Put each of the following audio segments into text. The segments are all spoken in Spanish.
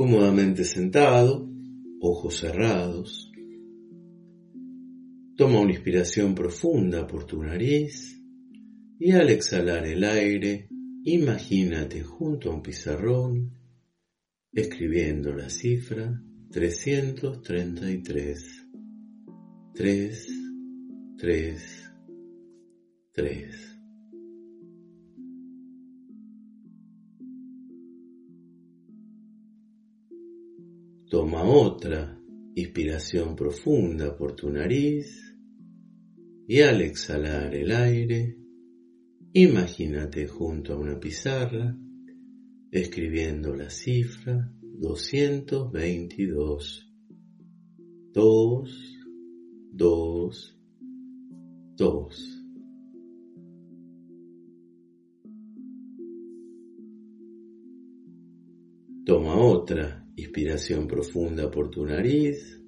Cómodamente sentado, ojos cerrados. Toma una inspiración profunda por tu nariz y al exhalar el aire, imagínate junto a un pizarrón escribiendo la cifra 333. 3, 3, 3. Toma otra inspiración profunda por tu nariz y al exhalar el aire, imagínate junto a una pizarra escribiendo la cifra 222. 2, 2, 2. Toma otra Inspiración profunda por tu nariz.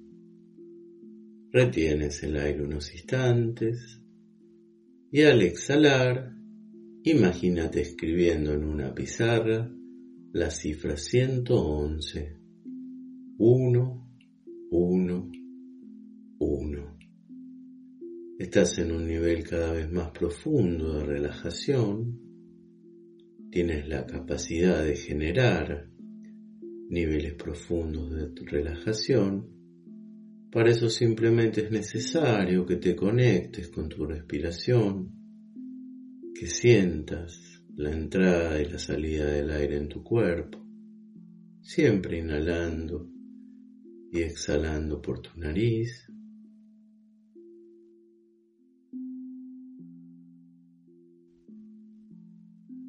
Retienes el aire unos instantes. Y al exhalar, imagínate escribiendo en una pizarra la cifra 111. 1, 1, 1. Estás en un nivel cada vez más profundo de relajación. Tienes la capacidad de generar niveles profundos de relajación, para eso simplemente es necesario que te conectes con tu respiración, que sientas la entrada y la salida del aire en tu cuerpo, siempre inhalando y exhalando por tu nariz.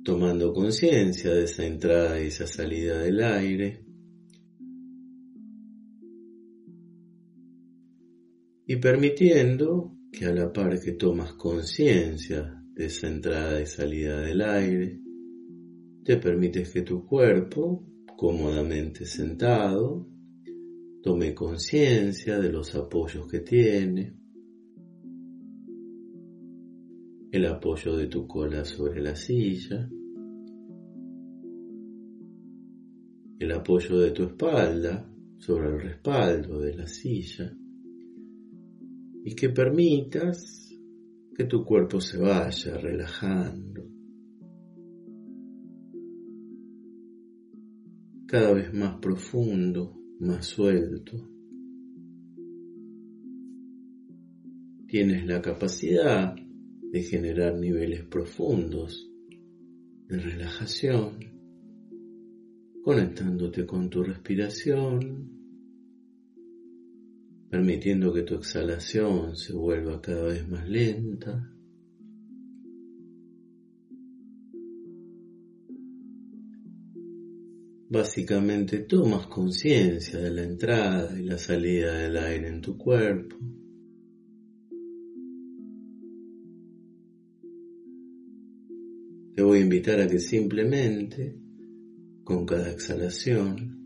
Tomando conciencia de esa entrada y esa salida del aire, y permitiendo que a la par que tomas conciencia de esa entrada y salida del aire, te permites que tu cuerpo, cómodamente sentado, tome conciencia de los apoyos que tiene, el apoyo de tu cola sobre la silla, el apoyo de tu espalda sobre el respaldo de la silla, y que permitas que tu cuerpo se vaya relajando. Cada vez más profundo, más suelto. Tienes la capacidad de generar niveles profundos de relajación, conectándote con tu respiración permitiendo que tu exhalación se vuelva cada vez más lenta. Básicamente tomas conciencia de la entrada y la salida del aire en tu cuerpo. Te voy a invitar a que simplemente, con cada exhalación,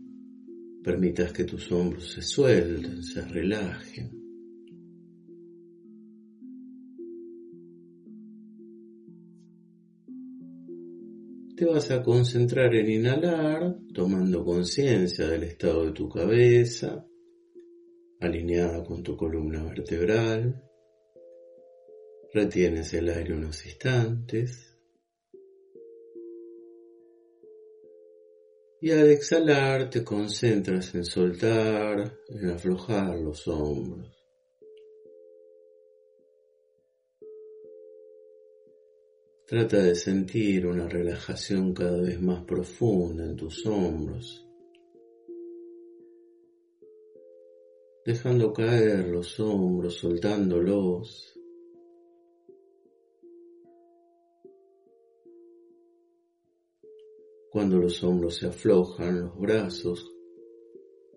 Permitas que tus hombros se suelten, se relajen. Te vas a concentrar en inhalar, tomando conciencia del estado de tu cabeza, alineada con tu columna vertebral. Retienes el aire unos instantes. Y al exhalar te concentras en soltar, en aflojar los hombros. Trata de sentir una relajación cada vez más profunda en tus hombros. dejando caer los hombros, soltándolos. Cuando los hombros se aflojan, los brazos,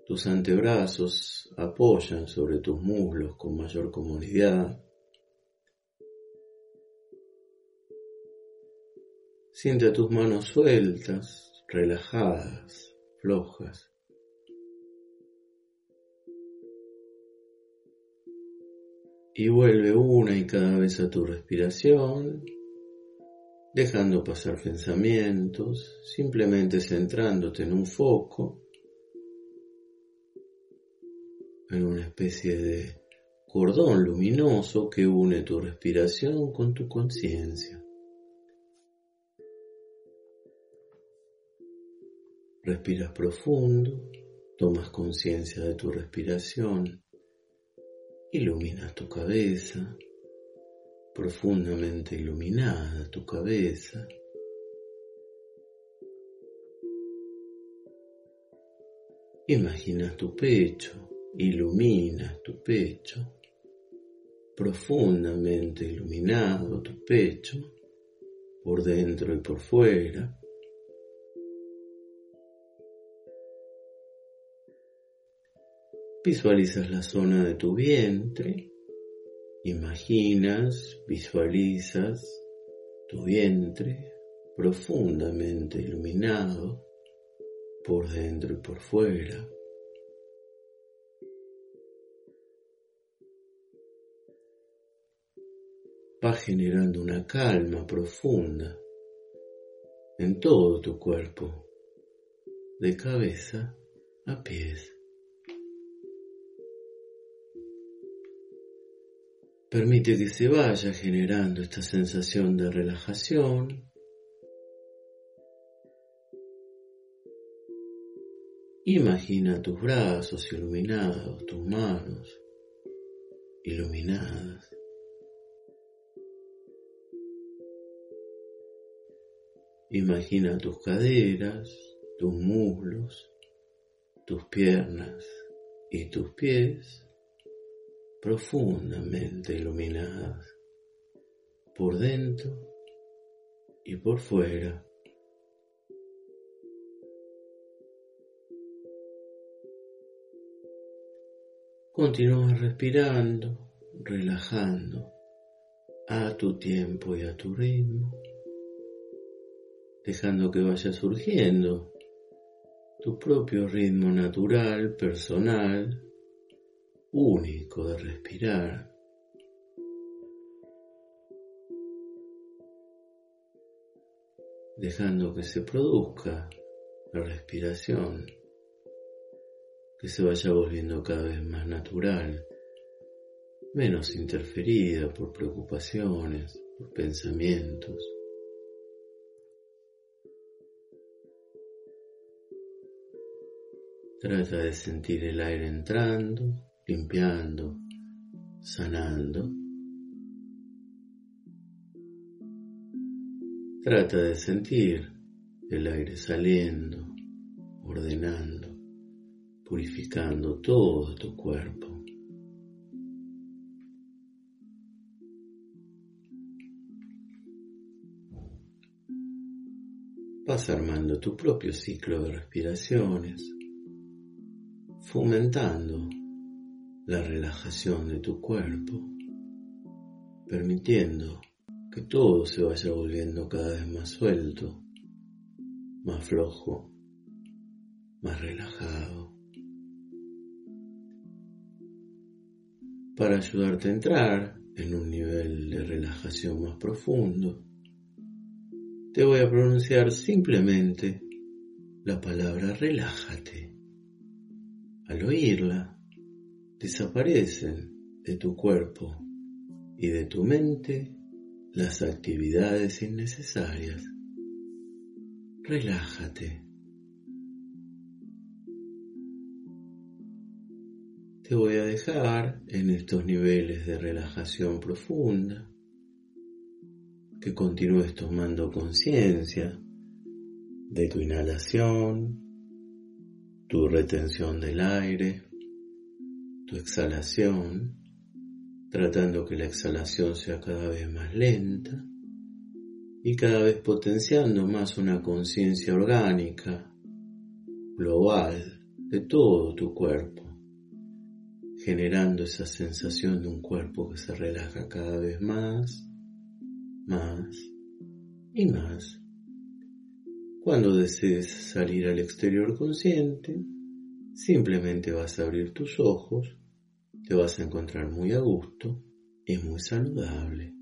tus antebrazos apoyan sobre tus muslos con mayor comodidad. Siente tus manos sueltas, relajadas, flojas. Y vuelve una y cada vez a tu respiración, dejando pasar pensamientos, simplemente centrándote en un foco, en una especie de cordón luminoso que une tu respiración con tu conciencia. Respiras profundo, tomas conciencia de tu respiración, iluminas tu cabeza, profundamente iluminada tu cabeza. Imaginas tu pecho, iluminas tu pecho, profundamente iluminado tu pecho, por dentro y por fuera. Visualizas la zona de tu vientre, imaginas, visualizas tu vientre profundamente iluminado por dentro y por fuera. Va generando una calma profunda en todo tu cuerpo, de cabeza a pies. Permite que se vaya generando esta sensación de relajación. Imagina tus brazos iluminados, tus manos iluminadas. Imagina tus caderas, tus muslos, tus piernas y tus pies profundamente iluminadas por dentro y por fuera. Continúa respirando, relajando a tu tiempo y a tu ritmo, dejando que vaya surgiendo tu propio ritmo natural, personal, único de respirar. dejando que se produzca la respiración, que se vaya volviendo cada vez más natural, menos interferida por preocupaciones, por pensamientos. Trata de sentir el aire entrando limpiando, sanando. Trata de sentir el aire saliendo, ordenando, purificando todo tu cuerpo. Vas armando tu propio ciclo de respiraciones, fomentando la relajación de tu cuerpo, permitiendo que todo se vaya volviendo cada vez más suelto, más flojo, más relajado. Para ayudarte a entrar en un nivel de relajación más profundo, te voy a pronunciar simplemente la palabra relájate. Al oírla, desaparecen de tu cuerpo y de tu mente las actividades innecesarias. Relájate. Te voy a dejar en estos niveles de relajación profunda, que continúes tomando conciencia de tu inhalación, tu retención del aire, tu exhalación, tratando que la exhalación sea cada vez más lenta y cada vez potenciando más una conciencia orgánica, global, de todo tu cuerpo, generando esa sensación de un cuerpo que se relaja cada vez más, más y más. Cuando desees salir al exterior consciente, simplemente vas a abrir tus ojos, te vas a encontrar muy a gusto y muy saludable.